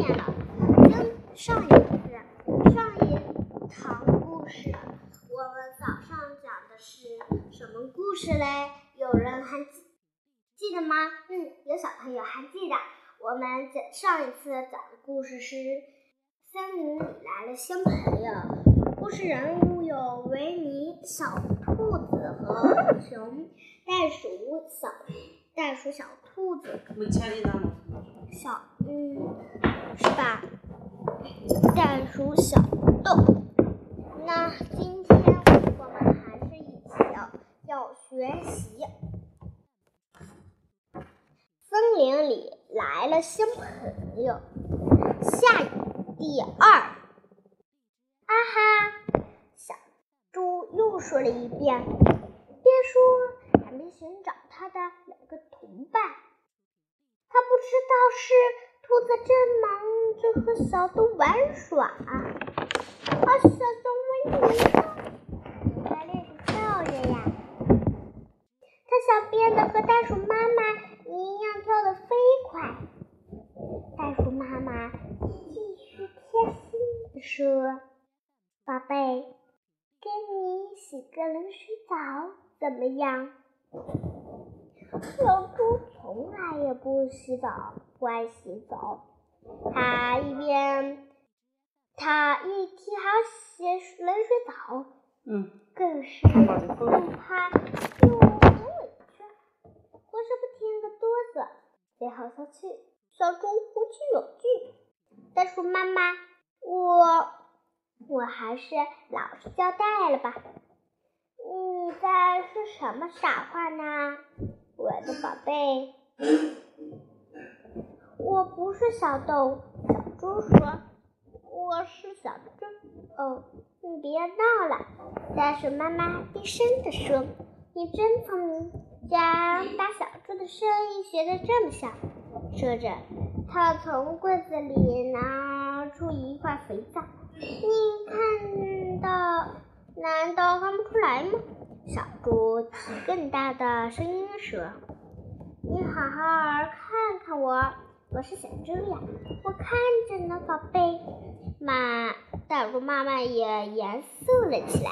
念了。跟上一次上一堂故事，我们早上讲的是什么故事嘞？有人还记记得吗？嗯，有小朋友还记得。我们讲上一次讲的故事是森林里来了新朋友。故事人物有维尼、小兔子和熊、袋鼠、小袋鼠、小兔子。小嗯，是吧？袋鼠、小豆。那今天我们还是一起要要学习。森林里来了新朋友，下雨第二。啊哈！小猪又说了一遍。边说，还没寻找他的两个同伴。他不知道是兔子正忙着和小豆玩耍，而小熊维尼呢，在练习跳着呀。他想变得和袋鼠妈妈一样跳得飞快。袋鼠妈妈继续贴心地说：“宝贝，给你洗个冷水澡怎么样？”小猪从来也不洗澡，不爱洗澡。它一边，它一提好洗冷水澡，嗯，更是又怕又很委屈，浑身不停的哆嗦。最后小气，小猪鼓起勇气：“袋鼠妈妈，我我还是老实交代了吧。你在说什么傻话呢？”我的宝贝，我不是小豆。小猪说：“我是小猪。”哦，你别闹了。袋鼠妈妈低声地说：“你真聪明，竟然把小猪的声音学得这么像。”说着，它从柜子里拿出一块肥皂。你看到？难道看不出来吗？小猪提更大的声音说：“你好好看看我，我是小猪呀，我看着呢，宝贝。”妈，大猪妈妈也严肃了起来。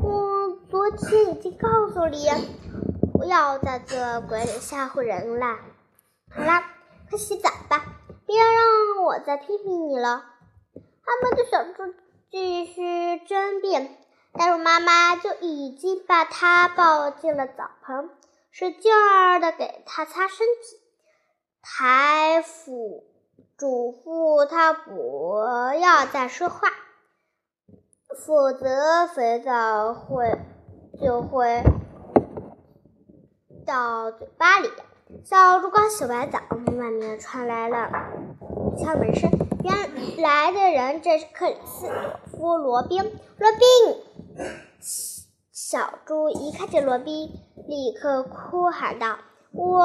我昨天已经告诉你，不要在这鬼里吓唬人了。好啦，快洗澡吧，别让我再批评你了。他们的小猪继续争辩。袋鼠妈妈就已经把它抱进了澡盆，使劲儿的给它擦身体，还嘱嘱咐它不要再说话，否则肥皂会就会到嘴巴里。小猪刚洗完澡，外面传来了敲门声。原来的人正是克里斯朵夫·罗宾。罗宾，小猪一看见罗宾，立刻哭喊道：“我，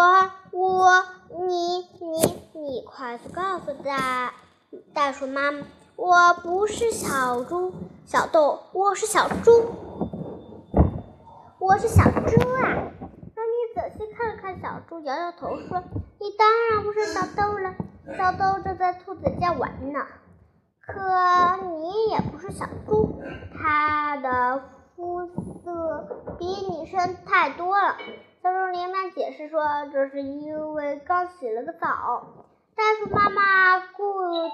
我，你，你，你快速告诉大袋鼠妈妈，我不是小猪，小豆，我是小猪，我是小猪啊！”罗宾仔细看了看小猪，摇摇头说：“你当然不是小豆了。”小豆正在兔子家玩呢，可你也不是小猪，它的肤色比你深太多了。小猪连忙解释说：“这是因为刚洗了个澡。”袋鼠妈妈故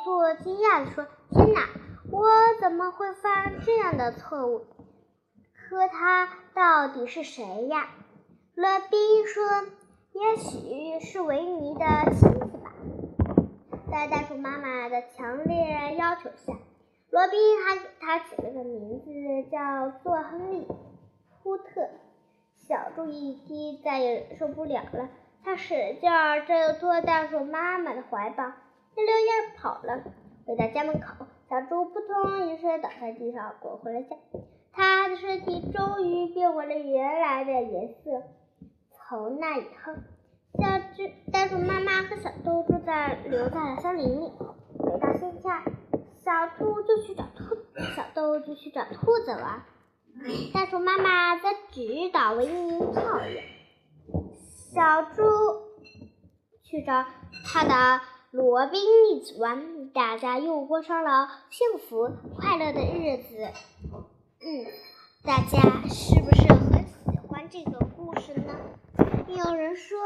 作惊讶地说：“天哪，我怎么会犯这样的错误？可他到底是谁呀？”乐宾说：“也许是维尼的亲。”在袋鼠妈妈的强烈要求下，罗宾还给他起了个名字，叫做亨利·呼特。小猪一听，再也忍受不了了，他使劲儿挣脱袋鼠妈妈的怀抱，一溜烟跑了。回到家门口，小猪扑通一声倒在地上，滚回了家。他的身体终于变回了原来的颜色。从那以后，小猪、袋鼠妈妈和小豆住在留在了森林里。每到夏天，小兔就去找兔，小豆就去找兔子玩。袋鼠妈妈在指导维尼跳跃，小猪去找他的罗宾一起玩，大家又过上了幸福快乐的日子。嗯，大家是不是很喜欢这个故事呢？有人说，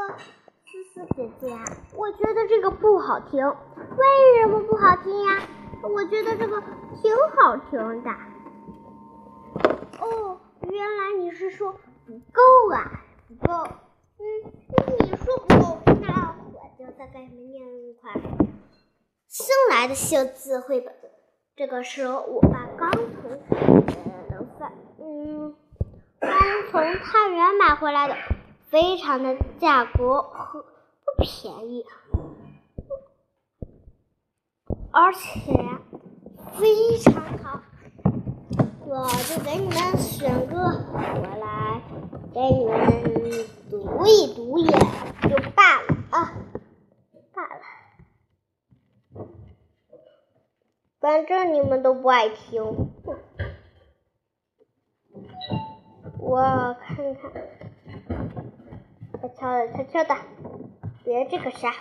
思思姐姐，我觉得这个不好听。为什么不好听呀？我觉得这个挺好听的。哦，原来你是说不够啊，不够。嗯，你说不够，那我就再给你们念一款新来的写字绘本。这个是我爸刚从嗯刚从太原买回来的，非常的价格和不便宜，而且非常好。我就给你们选个，我来给你们读一读也就罢了啊，罢了，反正你们都不爱听。我看看，悄悄的，悄悄的，别这个啥。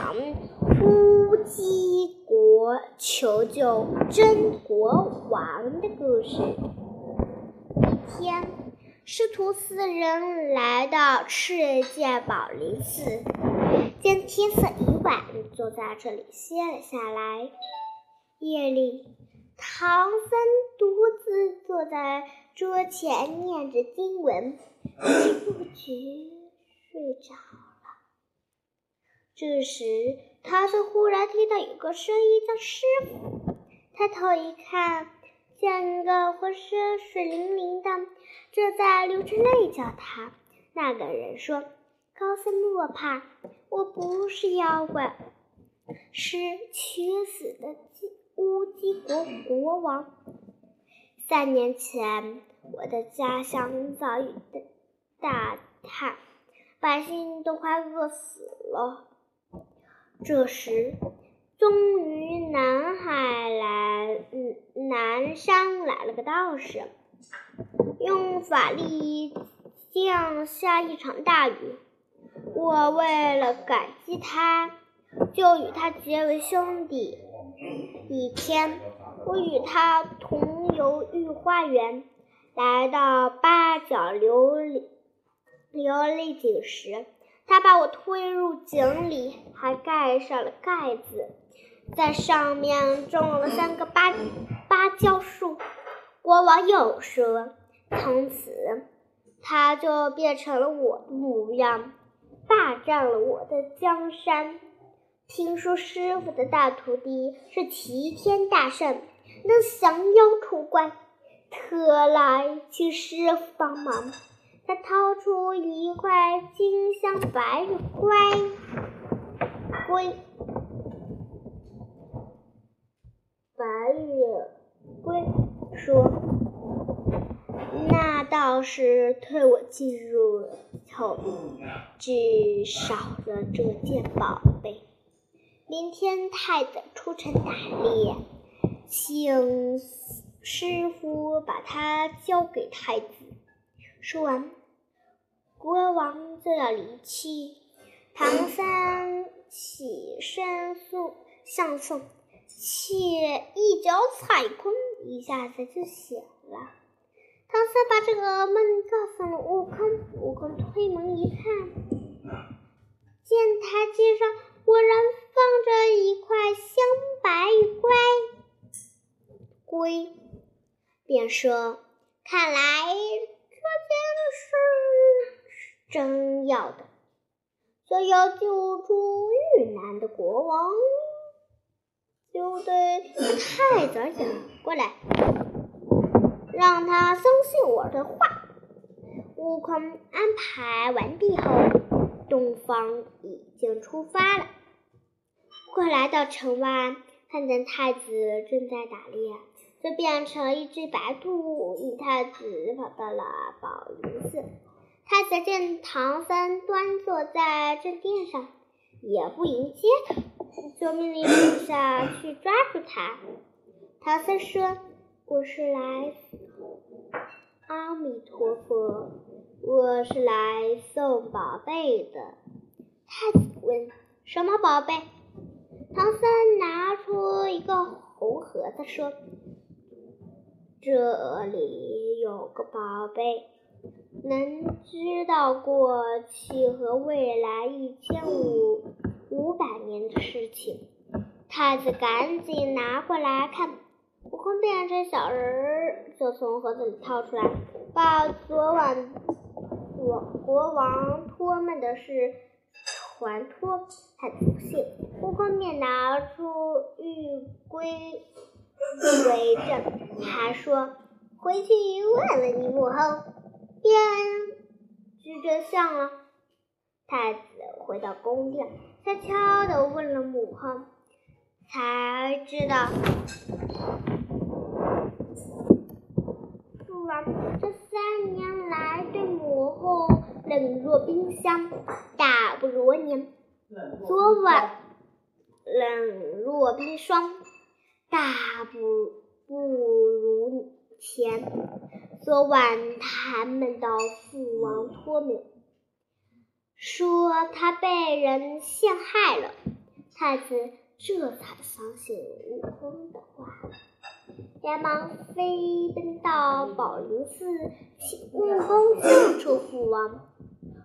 讲乌鸡国求救真国王的故事。一天，师徒四人来到赤界宝林寺，见天色已晚，就在这里歇了下来。夜里，唐僧独自坐在桌前念着经文，不知不觉睡着。这时，他却忽然听到有个声音叫“师傅”。抬头一看，见个浑身水灵灵的，正在流着泪叫他。那个人说：“高僧莫怕，我不是妖怪，是屈死的乌鸡国国王。三年前，我的家乡遭遇大旱，百姓都快饿死了。”这时，终于南海来，嗯南山来了个道士，用法力降下一场大雨。我为了感激他，就与他结为兄弟。一天，我与他同游御花园，来到八角琉璃琉璃井时。他把我推入井里，还盖上了盖子，在上面种了三个芭芭蕉树。国王又说：“从此，他就变成了我的模样，霸占了我的江山。听说师傅的大徒弟是齐天大圣，能降妖除怪，特来请师傅帮忙。”他掏出一块金镶白玉龟，龟，白玉龟说：“那倒是退我进入后，只少了这件宝贝。明天太子出城打猎，请师傅把它交给太子。”说完。国王就要离去，唐三起身送相送，却一脚踩空，一下子就醒了。唐三把这个梦告诉了悟空，悟空推门一看，见台阶上果然放着一块香白玉龟，龟便说：“看来这件事是。”真要的，想要救出玉南的国王，就得太子讲过来，让他相信我的话。悟空安排完毕后，东方已经出发了。快来到城外，看见太子正在打猎，就变成一只白兔，引太子跑到了宝林寺。太子见唐僧端坐在正殿上，也不迎接他，就命令部下去抓住他。唐僧说：“我是来……阿弥陀佛，我是来送宝贝的。”太子问：“什么宝贝？”唐僧拿出一个红盒子，说：“这里有个宝贝，能知道过去和未来一千五五百年的事情。”太子赶紧拿过来看，悟空变成小人儿，就从盒子里掏出来，把昨晚国国王托梦的事传托。太子不信，悟空便拿出玉龟为证，还说回去问问你母后，便知真相了。太子回到宫殿，悄悄地问了母后，才知道父王这三年来对母后冷若冰箱，大不如年。昨晚冷若冰霜，大不不如前。昨晚他们到父王托梦，说他被人陷害了。太子这才相信悟空的话，连忙飞奔到宝林寺，请悟空救出父王。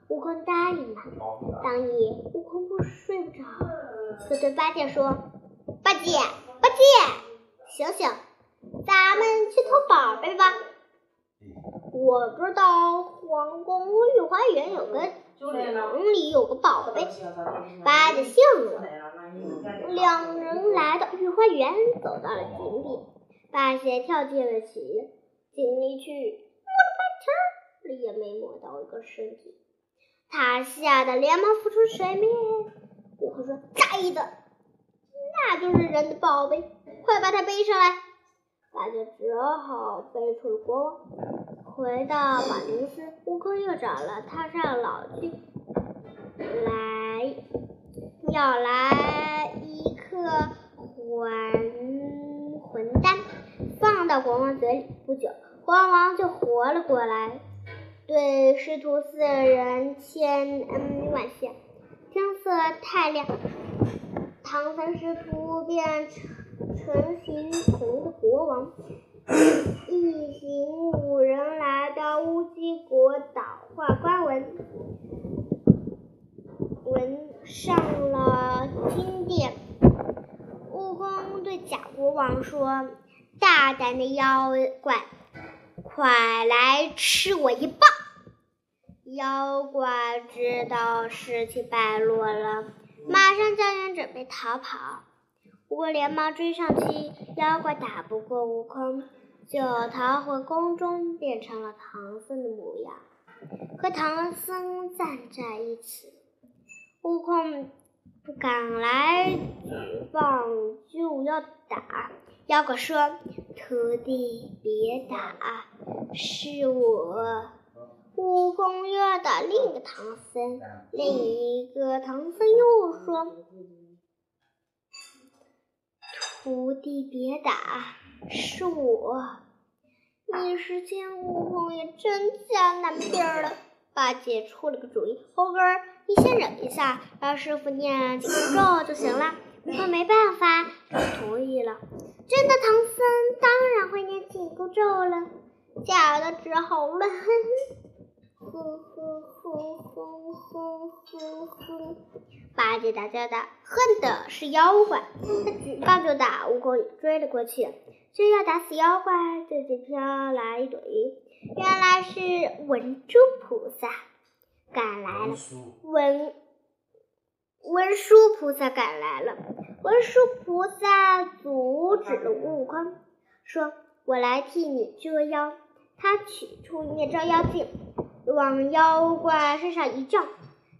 悟空答应了。当夜，悟空不睡不着，就对八戒说：“八戒，八戒，醒醒，咱们去偷宝贝吧！我知道皇宫御花园有个井里有个宝贝。”八戒信了。两人来到御花园，走到了井里，八戒跳进了井井里去，摸了半天，也没摸到一个身体。他吓得连忙浮出水面。悟空说：“假意的，那就是人的宝贝，快把它背上来。”八戒只好背出了国王，回到宝林斯。悟空又找了太上老君来，要来一颗还魂丹，放到国王嘴里。不久，国王就活了过来。对师徒四人千恩万谢。天色太亮，唐僧师徒便成行同的国王，一行五人来到乌鸡国岛画官文，文上了金殿。悟空对假国王说：“大胆的妖怪！”快来吃我一棒！妖怪知道事情败露了，马上叫人准备逃跑。悟空连忙追上去，妖怪打不过悟空，就逃回宫中，变成了唐僧的模样，和唐僧站在一起。悟空赶来举棒就要打。妖怪说：“徒弟，别打，是我。”悟空又要打另一个唐僧，另一个唐僧又说：“徒弟，别打，是我。”一时间，悟空也真假难辨了。八戒出了个主意：“猴哥，你先忍一下，让师傅念紧箍咒就行了。”悟空没办法，就同意了。真的，唐僧当然会念紧箍咒了。假的，只好乱哼哼哼。八戒打架的，恨的是妖怪，他举棒就打，悟空也追了过去，就要打死妖怪。这就飘来一朵云，原来是文殊菩萨赶来了。文。文殊菩萨赶来了，文殊菩萨阻止了悟空，说：“我来替你捉妖。”他取出一面照妖镜，往妖怪身上一照，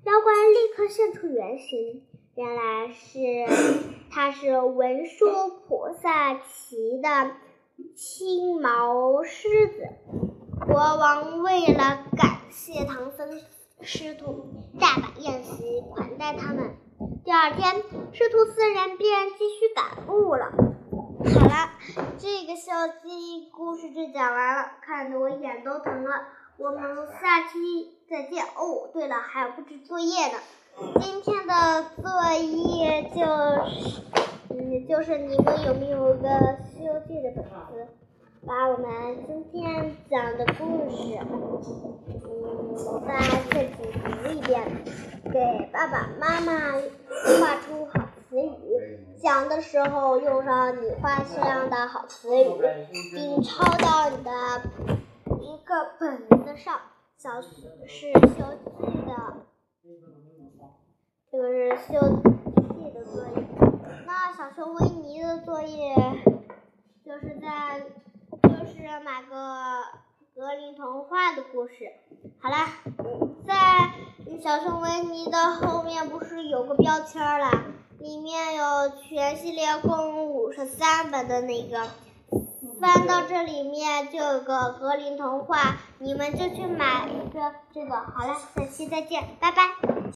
妖怪立刻现出原形，原来是他是文殊菩萨骑的青毛狮子。国王为了感谢唐僧师徒，大摆宴席款待他们。第二天，师徒四人便继续赶路了。好了，这个小鸡故事就讲完了，看得我眼都疼了。我们下期再见。哦，对了，还要布置作业呢。今天的作业就是，嗯，就是你们有没有个《西游记》的本子，把我们今天讲的故事，嗯，再自己读一遍，给爸爸妈妈画出好词语，讲的时候用上你画上的好词语，并抄到你的一个本子上。小是《西游记》的。这个是《西游记》的作业，那小熊维尼的作业就是在就是买个格林童话的故事。好了，在小熊维尼的后面不是有个标签了？里面有全系列共五十三本的那个，翻到这里面就有个格林童话，你们就去买一个这个。好了，下期再见，拜拜。